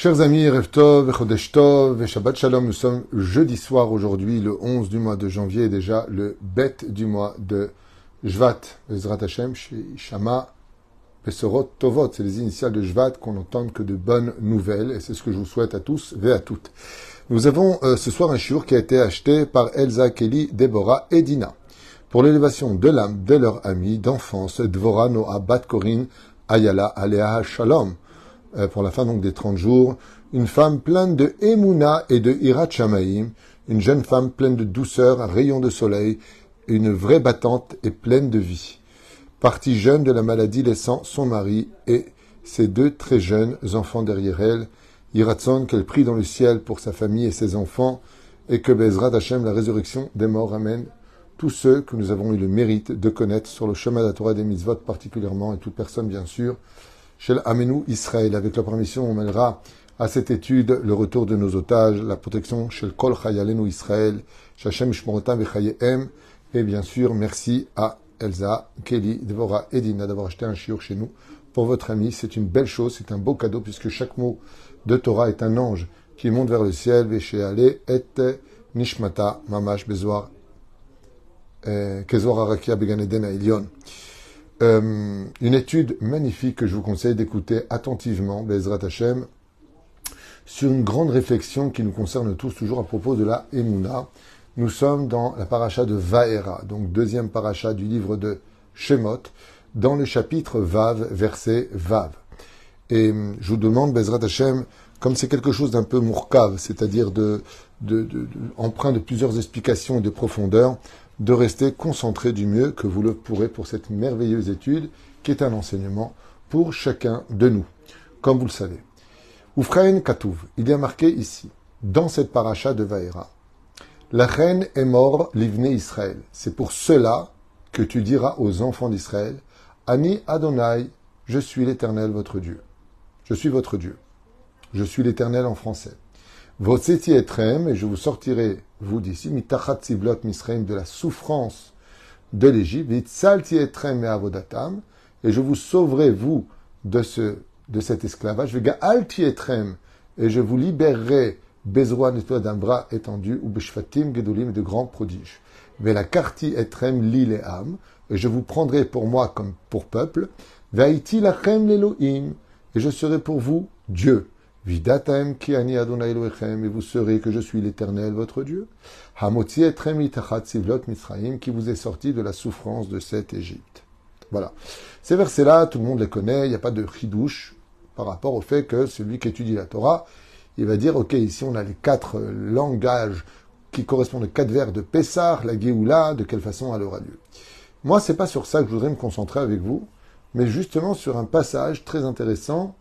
Chers amis, Reftov, Chodesh Tov Shabbat Shalom, nous sommes jeudi soir aujourd'hui, le 11 du mois de janvier, déjà le bête du mois de Jvat, Ezrat Hashem, Shama, Pesorot Tovot, c'est les initiales de Jvat qu'on n'entende que de bonnes nouvelles, et c'est ce que je vous souhaite à tous et à toutes. Nous avons euh, ce soir un shiur qui a été acheté par Elsa, Kelly, Deborah et Dina, pour l'élévation de l'âme de leur amie d'enfance, Dvora, Noah, Bat Korin, Ayala, Alea, Shalom, pour la fin donc des 30 jours, une femme pleine de Emouna et de Hirat Shamaim, une jeune femme pleine de douceur, rayon de soleil, une vraie battante et pleine de vie. Partie jeune de la maladie laissant son mari et ses deux très jeunes enfants derrière elle, Hiratson qu'elle prie dans le ciel pour sa famille et ses enfants, et que Bezrat Hashem, la résurrection des morts, amène tous ceux que nous avons eu le mérite de connaître sur le chemin de la Torah des mitzvot particulièrement, et toute personne bien sûr, chez Amenu Israël. Avec la permission, on mènera à cette étude le retour de nos otages, la protection chez le Kol Chayalenu Israël, Shachem Shmorotam Chayem, et bien sûr, merci à Elsa, Kelly, Devora et Dina d'avoir acheté un chiour chez nous pour votre ami. C'est une belle chose, c'est un beau cadeau puisque chaque mot de Torah est un ange qui monte vers le ciel, Ale et Nishmata, Mamash, Bezoar, euh, Kezor Arakia, Beganeden, Elion. Euh, une étude magnifique que je vous conseille d'écouter attentivement, Bezrat Hashem, sur une grande réflexion qui nous concerne tous toujours à propos de la Emouna. Nous sommes dans la paracha de Vaera, donc deuxième paracha du livre de Shemot, dans le chapitre Vav, verset Vav. Et euh, je vous demande, Bezrat Hashem, comme c'est quelque chose d'un peu mourkave, c'est-à-dire de, de, de, de, plusieurs explications et de profondeur, de rester concentré du mieux que vous le pourrez pour cette merveilleuse étude qui est un enseignement pour chacun de nous, comme vous le savez. Oufraïn Katouv, il y a marqué ici, dans cette paracha de Vaera, la reine est mort, l'ivne Israël. C'est pour cela que tu diras aux enfants d'Israël, Ani Adonai, je suis l'Éternel votre Dieu. Je suis votre Dieu. Je suis l'Éternel en français. Votseti etrem, et je vous sortirai, vous d'ici, mitachat sivlot misraim, de la souffrance de l'Égypte, vitsalti etrem et avodatam, et je vous sauverai, vous, de ce, de cet esclavage, alti etrem, et je vous libérerai, bezroa d'un bras étendu, ou beshfatim gedolim, de grands prodiges. la karti etrem li am, et je vous prendrai pour moi comme pour peuple, vaiti lachem l'Elohim, et je serai pour vous Dieu. Vidatem ki ani Adonai Elohechem, et vous saurez que je suis l'Éternel, votre Dieu. Hamotzi etrem itachat sivlot Mitzrayim, qui vous est sorti de la souffrance de cette Égypte. Voilà. Ces versets-là, tout le monde les connaît, il n'y a pas de ridouche par rapport au fait que celui qui étudie la Torah, il va dire, ok, ici on a les quatre langages qui correspondent aux quatre vers de Pessah, la Géoula, de quelle façon elle aura lieu. Moi, c'est pas sur ça que je voudrais me concentrer avec vous, mais justement sur un passage très intéressant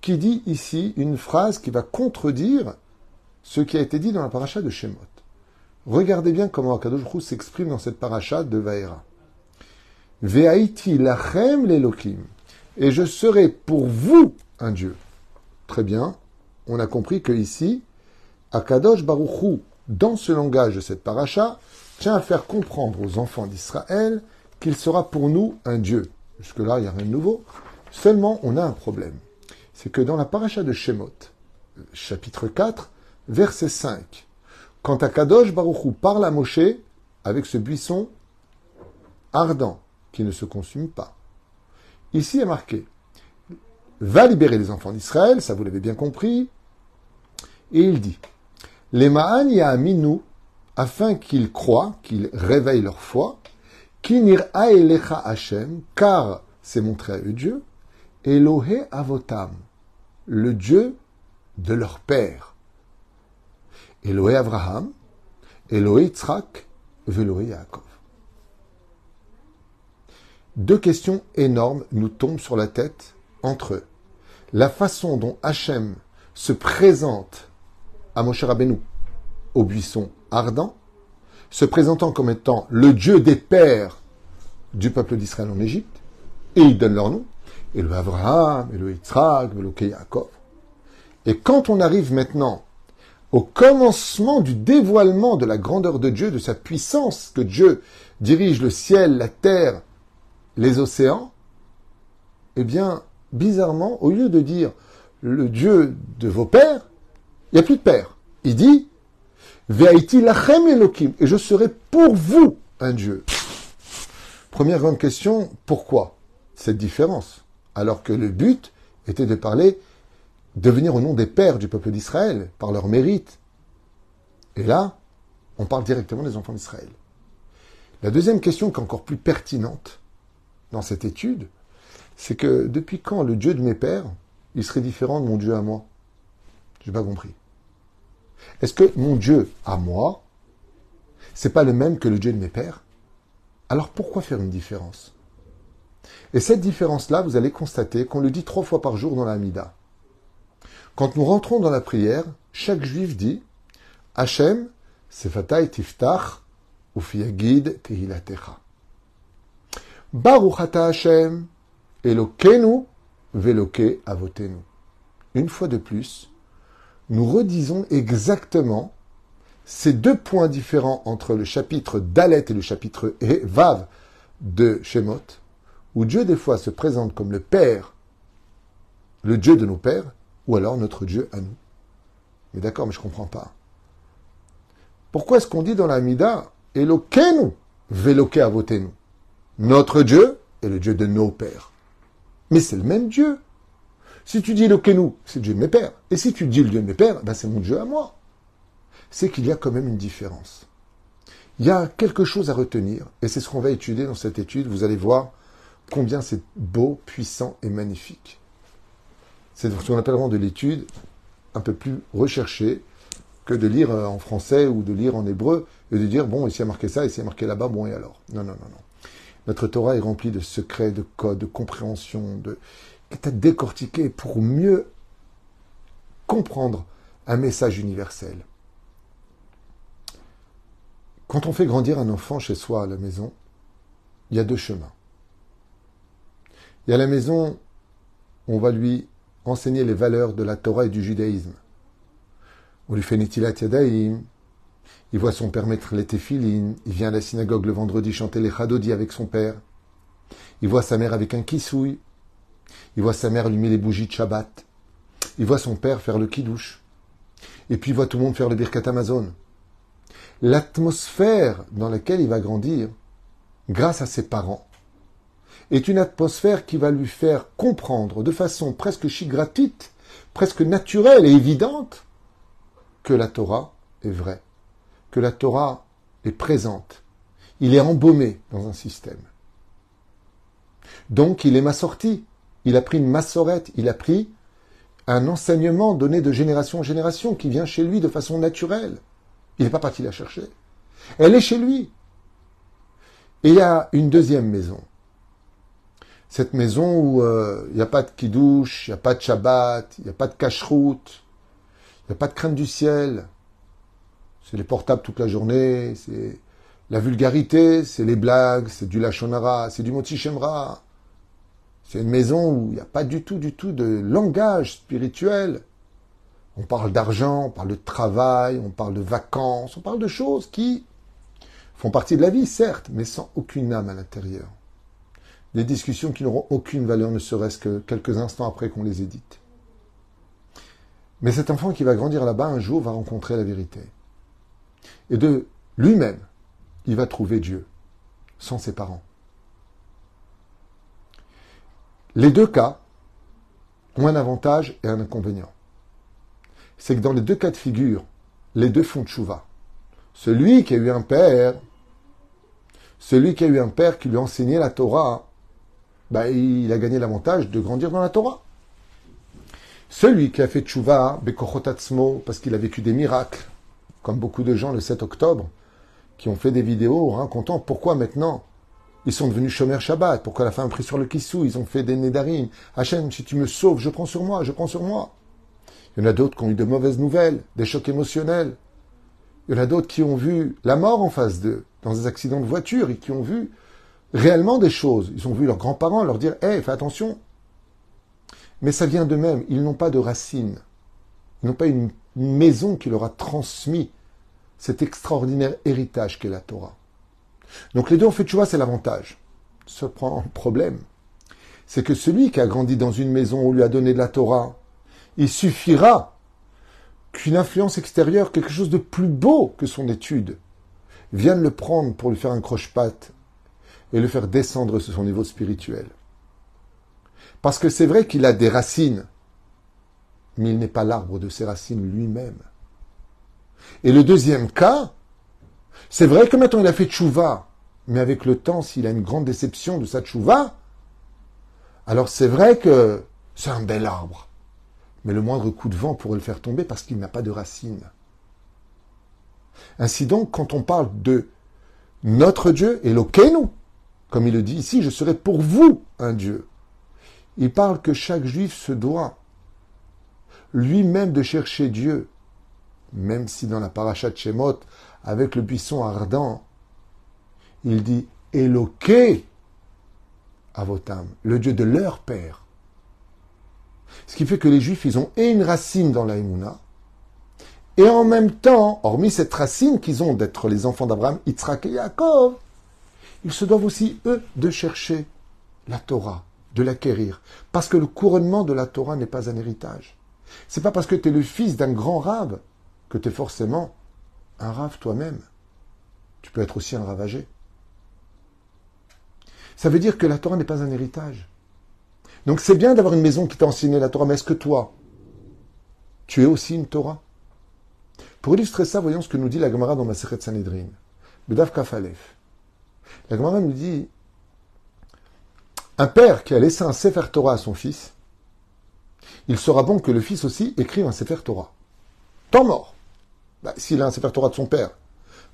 qui dit ici une phrase qui va contredire ce qui a été dit dans la paracha de Shemot. Regardez bien comment Akadosh s'exprime dans cette paracha de Vaera. Ve'aiti lachem l'Elohim. Et je serai pour vous un Dieu. Très bien. On a compris que ici, Akadosh Baruch dans ce langage de cette paracha, tient à faire comprendre aux enfants d'Israël qu'il sera pour nous un Dieu. Jusque-là, il n'y a rien de nouveau. Seulement, on a un problème c'est que dans la paracha de Shemot, chapitre 4, verset 5, quand Akadosh Baruchou parle à Moshe avec ce buisson ardent qui ne se consume pas, ici est marqué va libérer les enfants d'Israël, ça vous l'avez bien compris, et il dit les Ma'an Ya'aminu, afin qu'ils croient, qu'ils réveillent leur foi, Kinir Aelecha Hashem, car c'est montré à eux Dieu, Elohe Avotam, le Dieu de leur père. Elohé Abraham, Elohé Yitzhak, Velohé Yaakov. Deux questions énormes nous tombent sur la tête entre eux. La façon dont Hachem se présente à Moshe Rabbeinu au buisson ardent, se présentant comme étant le Dieu des pères du peuple d'Israël en Égypte, et il donne leur nom, et le Abraham, et le Yitzhak, et le Yaakov. Et quand on arrive maintenant au commencement du dévoilement de la grandeur de Dieu, de sa puissance, que Dieu dirige le ciel, la terre, les océans, eh bien, bizarrement, au lieu de dire le Dieu de vos pères, il n'y a plus de père. Il dit, Ve'aiti lachem Elohim, et je serai pour vous un Dieu. Première grande question, pourquoi cette différence? Alors que le but était de parler, de venir au nom des pères du peuple d'Israël, par leur mérite. Et là, on parle directement des enfants d'Israël. La deuxième question qui est encore plus pertinente dans cette étude, c'est que depuis quand le Dieu de mes pères, il serait différent de mon Dieu à moi? J'ai pas compris. Est-ce que mon Dieu à moi, c'est pas le même que le Dieu de mes pères? Alors pourquoi faire une différence? Et cette différence-là, vous allez constater qu'on le dit trois fois par jour dans la Mida. Quand nous rentrons dans la prière, chaque juif dit Hachem, Sefatay Tiftach, Ufiyagid Tehilatecha. Baruch ata Hashem, Elokenu, Veloke Avotenu. Une fois de plus, nous redisons exactement ces deux points différents entre le chapitre Dalet et le chapitre Vav de Shemot, où Dieu des fois se présente comme le Père, le Dieu de nos pères, ou alors notre Dieu à nous. Mais d'accord, mais je ne comprends pas. Pourquoi est-ce qu'on dit dans la Mida Elokenu, Veloke Avotenu Notre Dieu est le Dieu de nos pères. Mais c'est le même Dieu. Si tu dis le Kenou, c'est le Dieu de mes pères. Et si tu dis le Dieu de mes pères, ben c'est mon Dieu à moi. C'est qu'il y a quand même une différence. Il y a quelque chose à retenir, et c'est ce qu'on va étudier dans cette étude. Vous allez voir combien c'est beau, puissant et magnifique. C'est ce qu'on appelle vraiment de l'étude un peu plus recherchée que de lire euh, en français ou de lire en hébreu et de dire, bon, ici a marqué ça, ici a marqué là-bas, bon, et alors? Non, non, non, non. Notre Torah est remplie de secrets, de codes, de compréhension, de, est à décortiquer pour mieux comprendre un message universel. Quand on fait grandir un enfant chez soi à la maison, il y a deux chemins. Y a la maison on va lui enseigner les valeurs de la Torah et du judaïsme. On lui fait Nitilat Yadaïm, il voit son père mettre les téphilines, il vient à la synagogue le vendredi chanter les chadodi avec son père, il voit sa mère avec un kissouille, il voit sa mère allumer les bougies de Shabbat. Il voit son père faire le kidouche. Et puis il voit tout le monde faire le birkat Amazon. L'atmosphère dans laquelle il va grandir, grâce à ses parents, est une atmosphère qui va lui faire comprendre de façon presque gratuite, presque naturelle et évidente, que la Torah est vraie, que la Torah est présente. Il est embaumé dans un système. Donc il est ma sortie. Il a pris une massorette, il a pris un enseignement donné de génération en génération qui vient chez lui de façon naturelle. Il n'est pas parti la chercher. Elle est chez lui. Et il y a une deuxième maison. Cette maison où euh, il n'y a pas de kidouche, il n'y a pas de Shabbat, il n'y a pas de cache-route, il n'y a pas de crainte du ciel. C'est les portables toute la journée, c'est la vulgarité, c'est les blagues, c'est du lachonara, c'est du motichemra. C'est une maison où il n'y a pas du tout, du tout de langage spirituel. On parle d'argent, on parle de travail, on parle de vacances, on parle de choses qui font partie de la vie, certes, mais sans aucune âme à l'intérieur. Des discussions qui n'auront aucune valeur, ne serait-ce que quelques instants après qu'on les ait dites. Mais cet enfant qui va grandir là-bas, un jour, va rencontrer la vérité. Et de lui-même, il va trouver Dieu, sans ses parents. Les deux cas ont un avantage et un inconvénient. C'est que dans les deux cas de figure, les deux font tchouva. Celui qui a eu un père, celui qui a eu un père qui lui a enseigné la Torah, ben, il a gagné l'avantage de grandir dans la Torah. Celui qui a fait tchouva, bekochotatzmo, parce qu'il a vécu des miracles, comme beaucoup de gens le 7 octobre, qui ont fait des vidéos racontant pourquoi maintenant ils sont devenus chômeurs Shabbat. Pourquoi la femme a pris sur le kissou Ils ont fait des nédarim. Hachem, si tu me sauves, je prends sur moi, je prends sur moi. Il y en a d'autres qui ont eu de mauvaises nouvelles, des chocs émotionnels. Il y en a d'autres qui ont vu la mort en face d'eux, dans des accidents de voiture, et qui ont vu réellement des choses. Ils ont vu leurs grands-parents leur dire Hé, fais attention. Mais ça vient d'eux-mêmes. Ils n'ont pas de racines. Ils n'ont pas une maison qui leur a transmis cet extraordinaire héritage qu'est la Torah. Donc les deux ont fait vois, c'est l'avantage. Ce problème, c'est que celui qui a grandi dans une maison où on lui a donné de la Torah, il suffira qu'une influence extérieure, quelque chose de plus beau que son étude, vienne le prendre pour lui faire un croche-patte et le faire descendre sur son niveau spirituel. Parce que c'est vrai qu'il a des racines, mais il n'est pas l'arbre de ses racines lui-même. Et le deuxième cas, c'est vrai que maintenant il a fait tchouva, mais avec le temps, s'il a une grande déception de sa tchouva, alors c'est vrai que c'est un bel arbre. Mais le moindre coup de vent pourrait le faire tomber parce qu'il n'a pas de racines. Ainsi donc, quand on parle de notre Dieu, Elokeinu, comme il le dit ici, je serai pour vous un Dieu. Il parle que chaque juif se doit lui-même de chercher Dieu, même si dans la paracha de Shemot, avec le buisson ardent, il dit Eloké Avotam, le Dieu de leur père. Ce qui fait que les Juifs, ils ont une racine dans la et en même temps, hormis cette racine qu'ils ont d'être les enfants d'Abraham, Yitzhak et Yaakov, ils se doivent aussi, eux, de chercher la Torah, de l'acquérir. Parce que le couronnement de la Torah n'est pas un héritage. C'est pas parce que tu es le fils d'un grand rave que tu es forcément un rave toi-même. Tu peux être aussi un ravagé. Ça veut dire que la Torah n'est pas un héritage. Donc c'est bien d'avoir une maison qui t'a enseigné la Torah, mais est-ce que toi, tu es aussi une Torah? Pour illustrer ça, voyons ce que nous dit la Gemara dans Maseret Sanhedrin. Bedav Kafalef. La Gemara nous dit un père qui a laissé un Sefer Torah à son fils, il sera bon que le fils aussi écrive un Sefer Torah. Tant mort. Bah, s'il a un Sefer Torah de son père,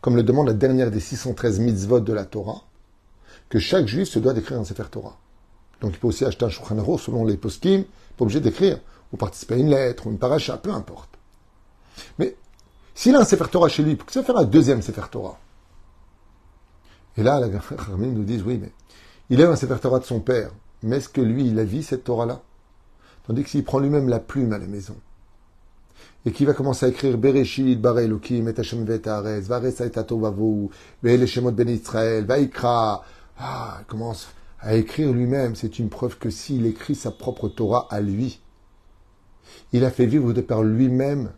comme le demande la dernière des 613 mitzvot de la Torah, que chaque juif se doit d'écrire un Sefer Torah. Donc il peut aussi acheter un Shulchan selon les poskim, pas obligé d'écrire, ou participer à une lettre, ou une paracha, peu importe. Mais s'il a un Sefer Torah chez lui, pourquoi ça faire un deuxième Sefer Torah Et là, la Khamim nous dit, oui, mais il a un Sefer Torah de son père, mais est-ce que lui, il a vu cette Torah-là? Tandis que s'il prend lui-même la plume à la maison, et qui va commencer à écrire Bereshit, Bare Elohim, Et Hashem Vet Haaretz, Varesa et Vavu, Ve'ele Shemot Ben Israël, Vaikra, ah, commence à écrire lui-même. C'est une preuve que s'il écrit sa propre Torah à lui, il a fait vivre de par lui-même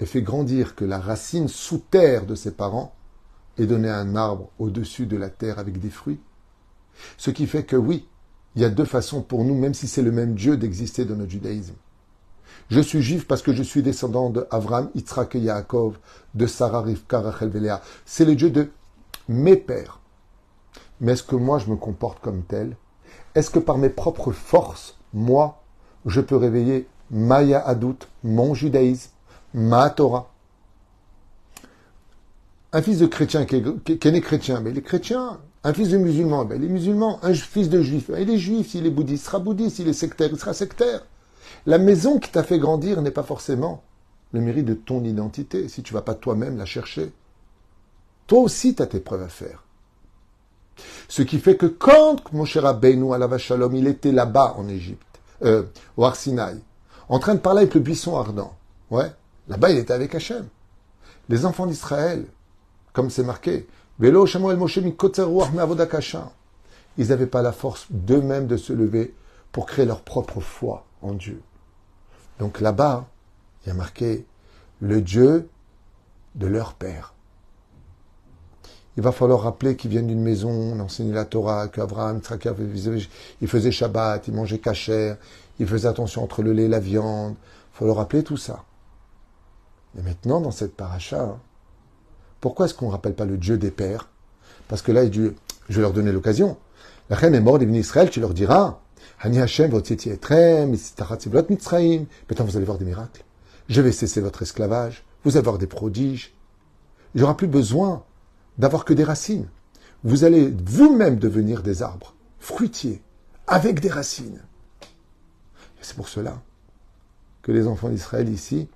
et fait grandir que la racine sous terre de ses parents est donnée à un arbre au-dessus de la terre avec des fruits. Ce qui fait que oui, il y a deux façons pour nous, même si c'est le même Dieu, d'exister dans notre judaïsme. Je suis juif parce que je suis descendant de Avram, Yitzhak et Yaakov, de Sarah, Rivka, Rachel, Velea. C'est le Dieu de mes pères. Mais est-ce que moi je me comporte comme tel? Est-ce que par mes propres forces, moi, je peux réveiller Maya Adout, mon judaïsme, ma Torah? Un fils de chrétien qui est, né chrétien, mais les chrétiens, un fils de musulman, ben les musulmans, un fils de juif, il est juif, s'il est bouddhiste, il sera bouddhiste, s'il est sectaire, il sera sectaire. La maison qui t'a fait grandir n'est pas forcément le mérite de ton identité, si tu vas pas toi-même la chercher. Toi aussi, tu as tes preuves à faire. Ce qui fait que quand Moshe Rabbeinu la Shalom, il était là-bas en Égypte, euh, au Arsinaï, en train de parler avec le buisson ardent, ouais, là-bas il était avec Hachem. Les enfants d'Israël, comme c'est marqué, ils n'avaient pas la force d'eux-mêmes de se lever pour créer leur propre foi en Dieu. Donc là-bas, il y a marqué le Dieu de leur père. Il va falloir rappeler qu'ils viennent d'une maison, on la Torah, qu'Abraham, il faisait Shabbat, il mangeait kasher, il faisait attention entre le lait et la viande. Il faut leur rappeler tout ça. Mais maintenant, dans cette paracha, pourquoi est-ce qu'on ne rappelle pas le Dieu des pères? Parce que là, je vais leur donner l'occasion. La reine est morte, il est Israël, tu leur diras, Hani Hashem, votre Maintenant, vous allez voir des miracles. Je vais cesser votre esclavage. Vous allez voir des prodiges. Il n'y aura plus besoin d'avoir que des racines. Vous allez vous-même devenir des arbres, fruitiers, avec des racines. Et c'est pour cela que les enfants d'Israël ici,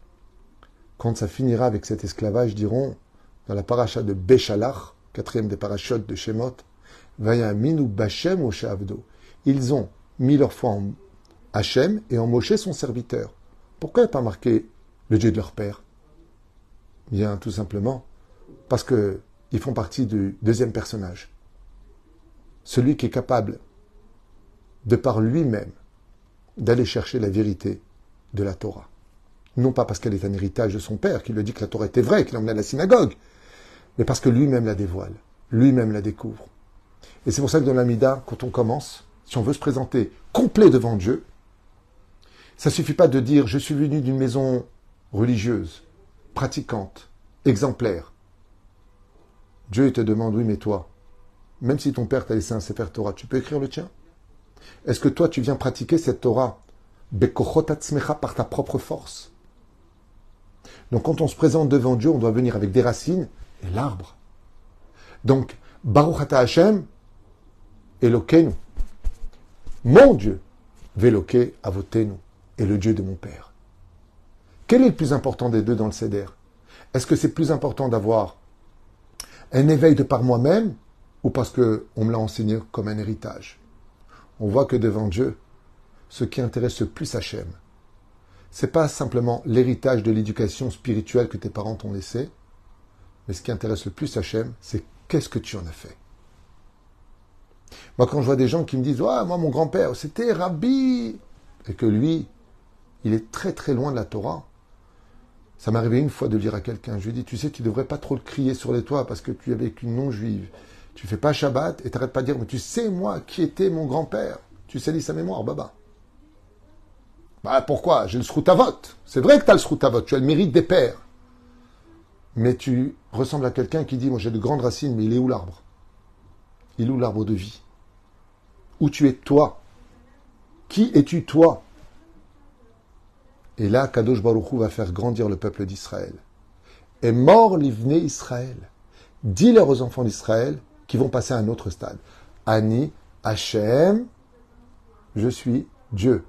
quand ça finira avec cet esclavage, diront, dans la paracha de Béchalach, quatrième des parachotes de Shemot, Vaya minu Bachem au Ils ont mis leur foi en Hachem et en Moshe son serviteur. Pourquoi pas marqué le Dieu de leur père? Bien, tout simplement parce que ils font partie du deuxième personnage. Celui qui est capable, de par lui-même, d'aller chercher la vérité de la Torah. Non pas parce qu'elle est un héritage de son père, qui lui dit que la Torah était vraie, qu'il l'emmenait à la synagogue, mais parce que lui-même la dévoile, lui-même la découvre. Et c'est pour ça que dans l'Amida, quand on commence, si on veut se présenter complet devant Dieu, ça suffit pas de dire je suis venu d'une maison religieuse, pratiquante, exemplaire. Dieu te demande oui, mais toi, même si ton père t'a laissé un Sefer Torah, tu peux écrire le tien? Est-ce que toi, tu viens pratiquer cette Torah par ta propre force? Donc quand on se présente devant Dieu, on doit venir avec des racines et l'arbre. Donc, Baruch Ata Hashem, Elokeinu. Mon Dieu, Veloke Avotenu, est le Dieu de mon Père. Quel est le plus important des deux dans le Seder? Est-ce que c'est plus important d'avoir un éveil de par moi-même ou parce qu'on me l'a enseigné comme un héritage? On voit que devant Dieu, ce qui intéresse le plus Hachem, c'est pas simplement l'héritage de l'éducation spirituelle que tes parents t'ont laissé, mais ce qui intéresse le plus Hachem, c'est qu'est-ce que tu en as fait. Moi, quand je vois des gens qui me disent Ah, moi, mon grand-père, c'était Rabbi, et que lui, il est très très loin de la Torah. Ça m'est arrivé une fois de dire à quelqu'un Je lui ai dit Tu sais, tu devrais pas trop le crier sur les toits parce que tu es avec une non-juive. Tu fais pas Shabbat et t'arrêtes pas de dire Mais tu sais, moi, qui était mon grand-père Tu salis sa mémoire, baba. Bah pourquoi? J'ai le sroutavot. C'est vrai que tu as le sroutavot, tu as le mérite des pères. Mais tu ressembles à quelqu'un qui dit Moi, j'ai de grandes racines, mais il est où l'arbre? Il est où l'arbre de vie? Où tu es toi? Qui es-tu toi? Et là, Kadosh Baruchou va faire grandir le peuple d'Israël. Et mort l'ivné Israël. Dis-leur aux enfants d'Israël qui vont passer à un autre stade. Ani, Hachem, je suis Dieu.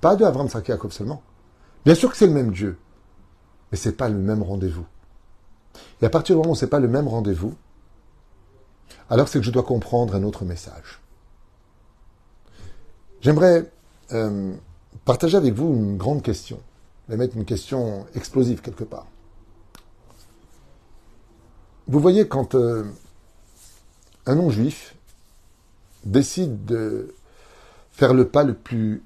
Pas de Avram Sakiakov seulement. Bien sûr que c'est le même Dieu, mais ce n'est pas le même rendez-vous. Et à partir du moment où ce n'est pas le même rendez-vous, alors c'est que je dois comprendre un autre message. J'aimerais euh, partager avec vous une grande question, et mettre une question explosive quelque part. Vous voyez, quand euh, un non-juif décide de faire le pas le plus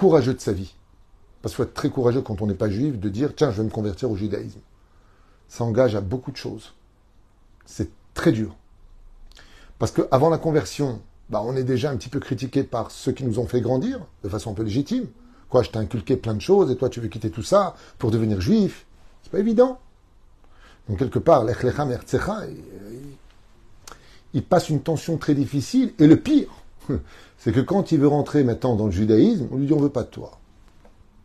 courageux de sa vie, parce qu'il faut être très courageux quand on n'est pas juif, de dire tiens, je vais me convertir au judaïsme. Ça engage à beaucoup de choses. C'est très dur. Parce qu'avant la conversion, bah, on est déjà un petit peu critiqué par ceux qui nous ont fait grandir, de façon un peu légitime. Quoi, je t'ai inculqué plein de choses et toi tu veux quitter tout ça pour devenir juif? C'est pas évident. Donc quelque part, l'Echlechem il passe une tension très difficile. Et le pire, c'est que quand il veut rentrer maintenant dans le judaïsme, on lui dit on veut pas de toi.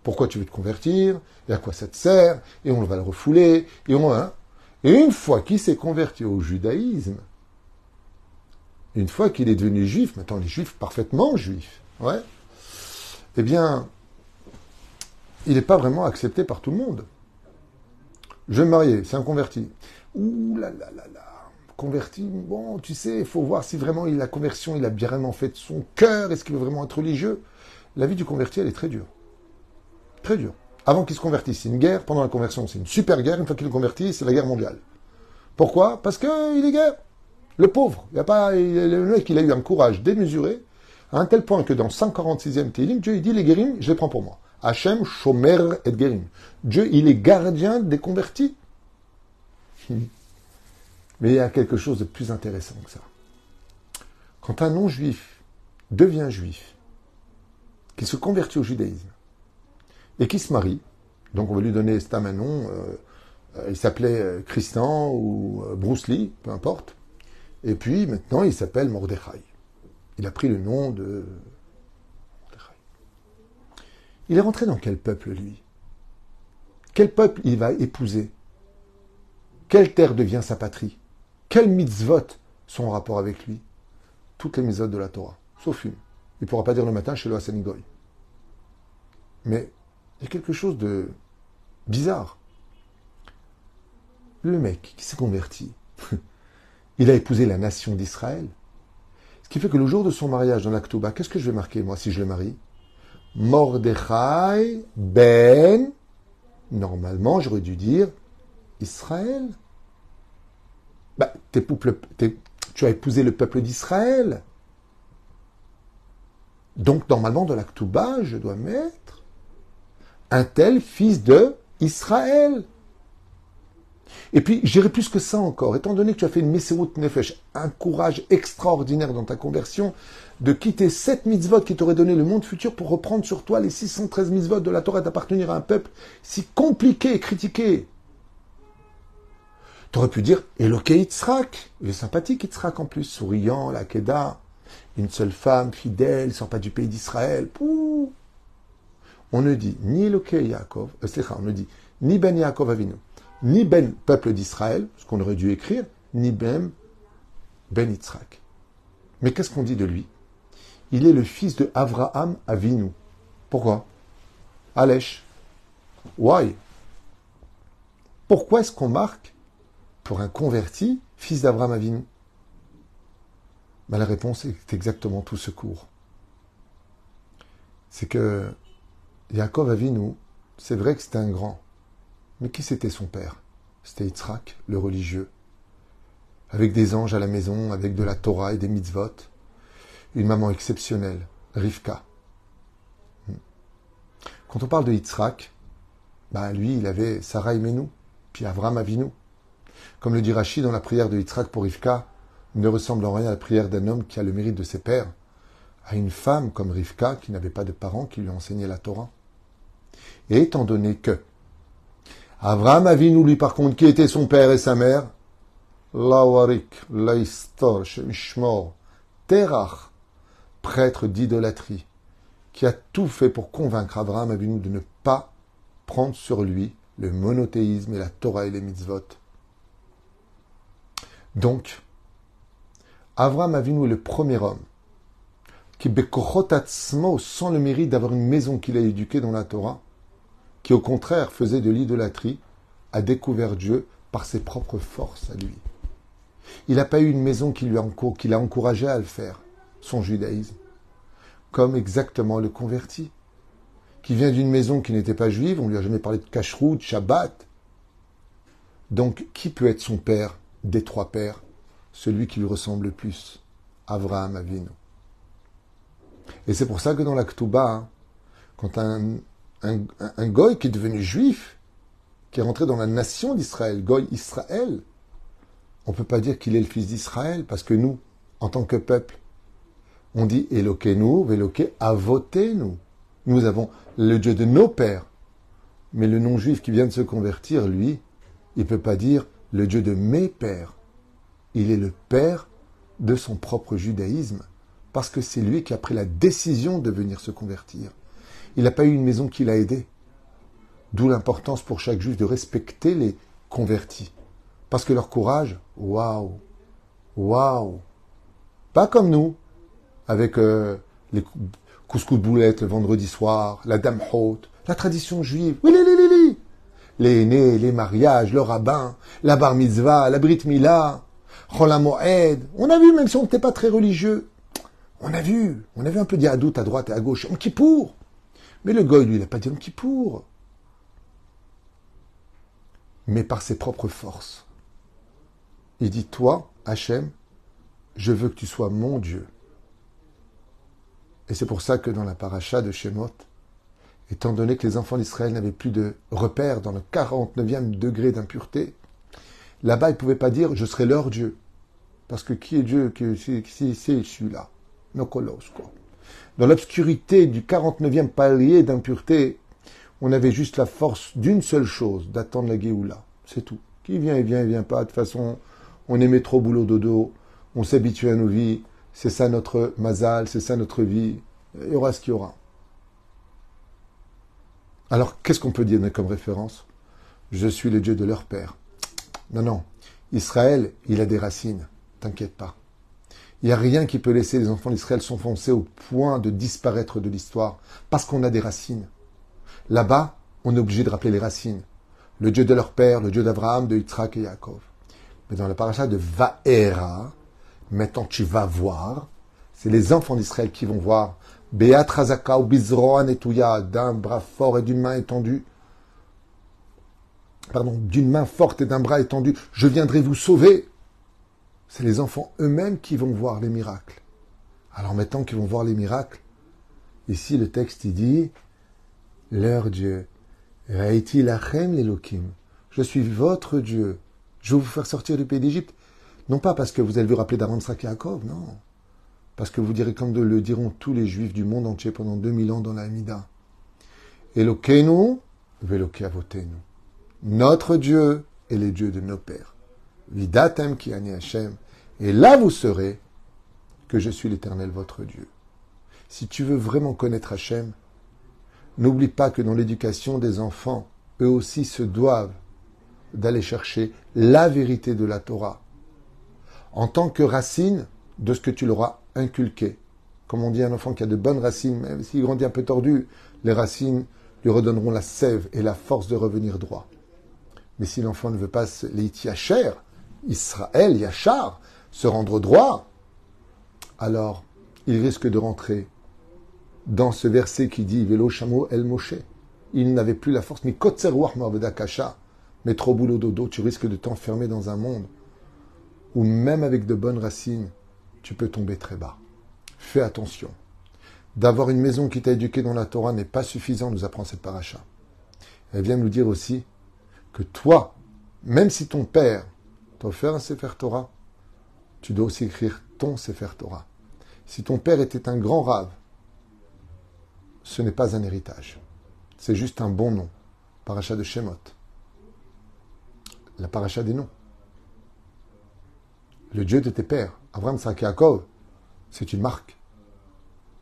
Pourquoi tu veux te convertir? Et à quoi ça te sert? Et on va le refouler. Et on hein. Et une fois qu'il s'est converti au judaïsme, une fois qu'il est devenu juif, maintenant les juifs parfaitement juifs, ouais, eh bien, il n'est pas vraiment accepté par tout le monde. Je vais me marier, c'est un converti. Ouh là là là là, converti, bon, tu sais, il faut voir si vraiment la conversion, il a bien vraiment fait son cœur, est-ce qu'il veut vraiment être religieux? La vie du converti, elle est très dure. Très dure. Avant qu'il se convertisse, c'est une guerre. Pendant la conversion, c'est une super guerre. Une fois qu'il est converti, c'est la guerre mondiale. Pourquoi? Parce qu'il est guerre. Le pauvre, il y a pas, le mec, il a eu un courage démesuré, à un tel point que dans 146e Télim, Dieu il dit les guérim, je les prends pour moi. Hachem, Shomer et Guérim. Dieu, il est gardien des convertis. Mais il y a quelque chose de plus intéressant que ça. Quand un non-juif devient juif, qui se convertit au judaïsme, et qui se marie, donc on va lui donner c'est un nom, euh, euh, il s'appelait euh, Christian ou Bruce Lee, peu importe, et puis maintenant, il s'appelle Mordechai. Il a pris le nom de Mordechai. Il est rentré dans quel peuple, lui? Quel peuple il va épouser? Quelle terre devient sa patrie? Quel mitzvot sont en rapport avec lui? Toutes les mitzvot de la Torah, sauf une. Il ne pourra pas dire le matin chez le Hassanigoy. Mais il y a quelque chose de bizarre. Le mec qui s'est converti, Il a épousé la nation d'Israël. Ce qui fait que le jour de son mariage dans l'Aktuba, qu'est-ce que je vais marquer, moi, si je le marie? Mordechai ben. Normalement, j'aurais dû dire Israël. Bah, tu as épousé le peuple d'Israël. Donc, normalement, dans l'Aktuba, je dois mettre un tel fils de Israël. Et puis, j'irai plus que ça encore. Étant donné que tu as fait une Meserut Nefesh, un courage extraordinaire dans ta conversion, de quitter sept mitzvot qui t'auraient donné le monde futur pour reprendre sur toi les 613 mitzvot de la Torah d'appartenir à un peuple si compliqué et critiqué. Tu aurais pu dire Eloke Yitzhak. Il est sympathique Yitzhak en plus, souriant, la Keda, une seule femme, fidèle, sort pas du pays d'Israël. On ne dit ni Eloke Yaakov, euh, on ne dit ni Ben Yaakov Avinu, ni Ben peuple d'Israël, ce qu'on aurait dû écrire, ni Ben Ben Yitzhak. Mais qu'est-ce qu'on dit de lui? Il est le fils de Avraham Avinu. Pourquoi? Alech. Why? Pourquoi est-ce qu'on marque pour un converti, fils d'Abraham Avinu ben, La réponse est exactement tout ce cours. C'est que Yaakov Avinu, c'est vrai que c'était un grand, mais qui c'était son père? C'était Yitzhak, le religieux, avec des anges à la maison, avec de la Torah et des mitzvot, une maman exceptionnelle, Rivka. Hmm. Quand on parle de Yitzhak, ben lui, il avait Sarah Menou, puis Avram Avinu. Comme le dit Rachid dans la prière de Yitzhak pour Rivka, ne ressemble en rien à la prière d'un homme qui a le mérite de ses pères, à une femme comme Rivka qui n'avait pas de parents qui lui enseignaient la Torah. Et étant donné que Avraham Avinu, lui par contre, qui était son père et sa mère, Lawarik, Laistor, Shemishmor, Terach, prêtre d'idolâtrie, qui a tout fait pour convaincre Avraham Avinu de ne pas prendre sur lui le monothéisme et la Torah et les mitzvot. Donc, Avram Avinu est le premier homme qui, sans le mérite d'avoir une maison qu'il a éduquée dans la Torah, qui au contraire faisait de l'idolâtrie, a découvert Dieu par ses propres forces à lui. Il n'a pas eu une maison qui l'a encouragé à le faire, son judaïsme, comme exactement le converti, qui vient d'une maison qui n'était pas juive, on lui a jamais parlé de cacheroute, de Shabbat. Donc, qui peut être son père? Des trois pères, celui qui lui ressemble le plus, Avraham Avinu. Et c'est pour ça que dans la hein, quand un, un, qui est devenu juif, qui est rentré dans la nation d'Israël, goy Israël, on ne peut pas dire qu'il est le fils d'Israël, parce que nous, en tant que peuple, on dit Elokenu, Veloke Avotenu. Nous avons le Dieu de nos pères. Mais le non-juif qui vient de se convertir, lui, il ne peut pas dire le Dieu de mes pères. Il est le père de son propre judaïsme, parce que c'est lui qui a pris la décision de venir se convertir. Il n'a pas eu une maison qui l'a aidé. D'où l'importance pour chaque juif de respecter les convertis. Parce que leur courage, waouh, waouh. Pas comme nous, avec euh, les couscous de boulettes le vendredi soir, la dame haute, la tradition juive. Aînés, les mariages, le rabbin, la bar mitzvah, la brit mila. On a vu, même si on n'était pas très religieux, on a vu, on avait un peu d'yadout à droite et à gauche, qui pour Mais le goy, lui, il n'a pas dit qui pour Mais par ses propres forces. Il dit, toi, Hachem, je veux que tu sois mon Dieu. Et c'est pour ça que dans la paracha de Shemot, étant donné que les enfants d'Israël n'avaient plus de repères dans le 49e degré d'impureté, là-bas ils ne pouvaient pas dire je serai leur Dieu. Parce que qui est Dieu Si c'est celui-là. Dans l'obscurité du 49e palier d'impureté, on avait juste la force d'une seule chose, d'attendre la Géoula. C'est tout. Qui vient, il vient, il vient pas. De toute façon, on aimait trop boulot dodo, on s'habitue à nos vies, c'est ça notre mazal, c'est ça notre vie. Il y aura ce qu'il y aura. Alors, qu'est-ce qu'on peut dire comme référence? Je suis le Dieu de leur père. Non, non. Israël, il a des racines. T'inquiète pas. Il n'y a rien qui peut laisser les enfants d'Israël s'enfoncer au point de disparaître de l'histoire, parce qu'on a des racines. Là-bas, on est obligé de rappeler les racines. Le Dieu de leur père, le Dieu d'Abraham, de Yitzhak et Yaakov. Mais dans la paracha de Vaera, maintenant tu vas voir, c'est les enfants d'Israël qui vont voir Beat Razaka ou Bizroan d'un bras fort et d'une main étendue. Pardon, d'une main forte et d'un bras étendu, je viendrai vous sauver. C'est les enfants eux-mêmes qui vont voir les miracles. Alors maintenant qu'ils vont voir les miracles, ici le texte il dit leur Dieu. Je suis votre Dieu. Je vais vous faire sortir du pays d'Égypte. Non pas parce que vous allez vous rappeler d'Aaron Yaakov, non. Parce que vous direz comme le diront tous les juifs du monde entier pendant 2000 ans dans la Hamida. Elokeinu, velokavotenu. Notre Dieu est le Dieu de nos pères. Vidatem ki Hashem. Et là vous serez que je suis l'Éternel votre Dieu. Si tu veux vraiment connaître Hachem, n'oublie pas que dans l'éducation des enfants, eux aussi se doivent d'aller chercher la vérité de la Torah en tant que racine de ce que tu leur as inculqué. Comme on dit un enfant qui a de bonnes racines, même s'il grandit un peu tordu, les racines lui redonneront la sève et la force de revenir droit. Mais si l'enfant ne veut pas les Yacher, Israël, Yachar, se rendre droit, alors il risque de rentrer dans ce verset qui dit Velo Shamo El. Il n'avait plus la force, mais Kasha, mais trop boulot dodo, tu risques de t'enfermer dans un monde où même avec de bonnes racines, tu peux tomber très bas. Fais attention. D'avoir une maison qui t'a éduqué dans la Torah n'est pas suffisant, nous apprend cette paracha. Elle vient nous dire aussi que toi, même si ton père t'a offert un Sefer Torah, tu dois aussi écrire ton Sefer Torah. Si ton père était un grand rave, ce n'est pas un héritage. C'est juste un bon nom. Paracha de Shemot. La paracha des noms. Le Dieu de tes pères, Sarah, Yaakov, c'est une marque.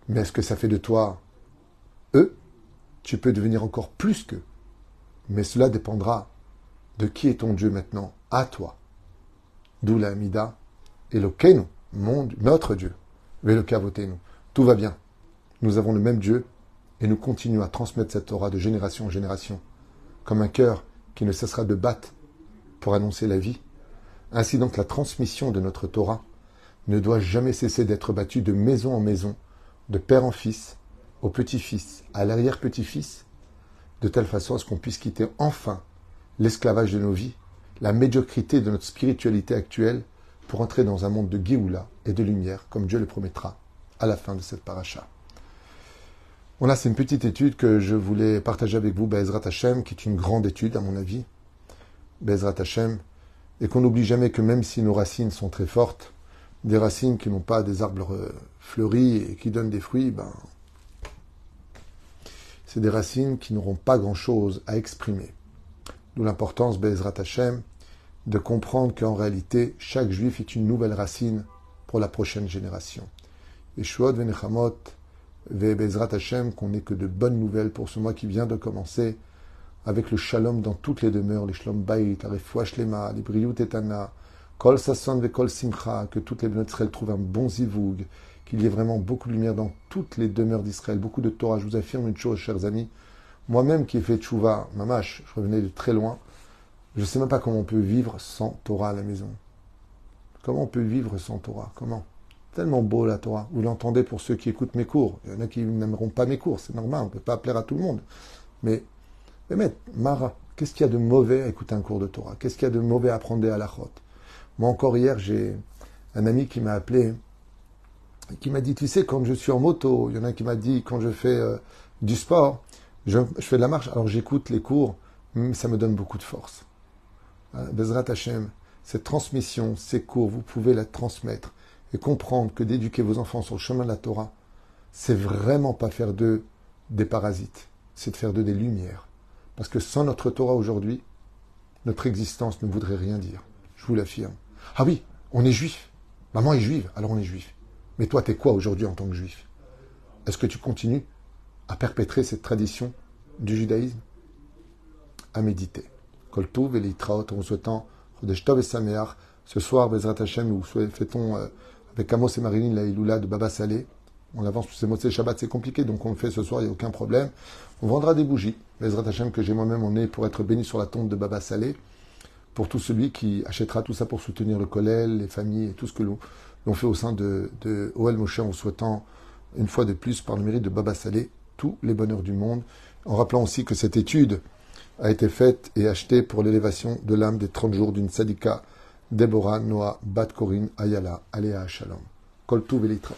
Mais est-ce que ça fait de toi eux Tu peux devenir encore plus qu'eux. Mais cela dépendra de qui est ton Dieu maintenant, à toi. D'où la Amida, Elokeinu, mon, notre Dieu. Velokavotenu. Tout va bien. Nous avons le même Dieu et nous continuons à transmettre cette Torah de génération en génération, comme un cœur qui ne cessera de battre pour annoncer la vie. Ainsi donc la transmission de notre Torah ne doit jamais cesser d'être battue de maison en maison, de père en fils, au petit-fils, à l'arrière-petit-fils, de telle façon à ce qu'on puisse quitter enfin l'esclavage de nos vies, la médiocrité de notre spiritualité actuelle, pour entrer dans un monde de Géoula et de lumière, comme Dieu le promettra à la fin de cette paracha. Voilà, c'est une petite étude que je voulais partager avec vous, Bezrat Hashem, qui est une grande étude à mon avis. Bezrat Hashem, et qu'on n'oublie jamais que même si nos racines sont très fortes, des racines qui n'ont pas des arbres euh, fleuris et qui donnent des fruits, ben, c'est des racines qui n'auront pas grand-chose à exprimer. D'où l'importance, Bezrat Hashem, de comprendre qu'en réalité, chaque juif est une nouvelle racine pour la prochaine génération. Et Shuot Venechamot, Bezrat Hashem, qu'on n'ait que de bonnes nouvelles pour ce mois qui vient de commencer, avec le shalom dans toutes les demeures, les shalom bayit, la refoua shlema, les briyut etana, kol sasson ve kol simcha, que toutes les bénédictions d'Israël trouvent un bon zivoug, qu'il y ait vraiment beaucoup de lumière dans toutes les demeures d'Israël, beaucoup de Torah. Je vous affirme une chose, chers amis, moi-même qui ai fait tchouva, mamash, je revenais de très loin, je ne sais même pas comment on peut vivre sans Torah à la maison. Comment on peut vivre sans Torah? Comment? Tellement beau la Torah. Vous l'entendez pour ceux qui écoutent mes cours. Il y en a qui n'aimeront pas mes cours, c'est normal, on ne peut pas plaire à tout le monde. Mais, mais Mara, qu'est-ce qu'il y a de mauvais à écouter un cours de Torah? Qu'est-ce qu'il y a de mauvais à apprendre à la chôte Moi encore hier, j'ai un ami qui m'a appelé, qui m'a dit, tu sais, quand je suis en moto, il y en a qui m'a dit, quand je fais euh, du sport, je, fais de la marche, alors j'écoute les cours, ça me donne beaucoup de force. Euh, Bezrat Hashem, cette transmission, ces cours, vous pouvez la transmettre et comprendre que d'éduquer vos enfants sur le chemin de la Torah, c'est vraiment pas faire d'eux des parasites, c'est de faire d'eux des lumières. Parce que sans notre Torah aujourd'hui, notre existence ne voudrait rien dire. Je vous l'affirme. Ah oui, on est juif. Maman est juive, alors on est juif. Mais toi, t'es quoi aujourd'hui en tant que juif? Est-ce que tu continues à perpétrer cette tradition du judaïsme? À méditer. Koltouv et Litraot, en souhaitant Chodesh et Sameach. Ce soir, Bezrat Hashem, nous fêtons euh, avec Amos et Marilyn la Iloula de Baba Salé. On avance tous ces mots, Shabbat, c'est compliqué, donc on le fait ce soir, il n'y a aucun problème. On vendra des bougies, Bezrat Hashem, que j'ai moi-même emmené pour être béni sur la tombe de Baba Salé. Pour tout celui qui achètera tout ça pour soutenir le collèle, les familles et tout ce que l'on fait au sein de, de OL Moshe en souhaitant une fois de plus, par le mérite de Baba Salé, tous les bonheurs du monde. En rappelant aussi que cette étude a été faite et achetée pour l'élévation de l'âme des 30 jours d'une sadika, Deborah Noah Bat Corinne Ayala Aléa Shalom. Koltou Velitraut.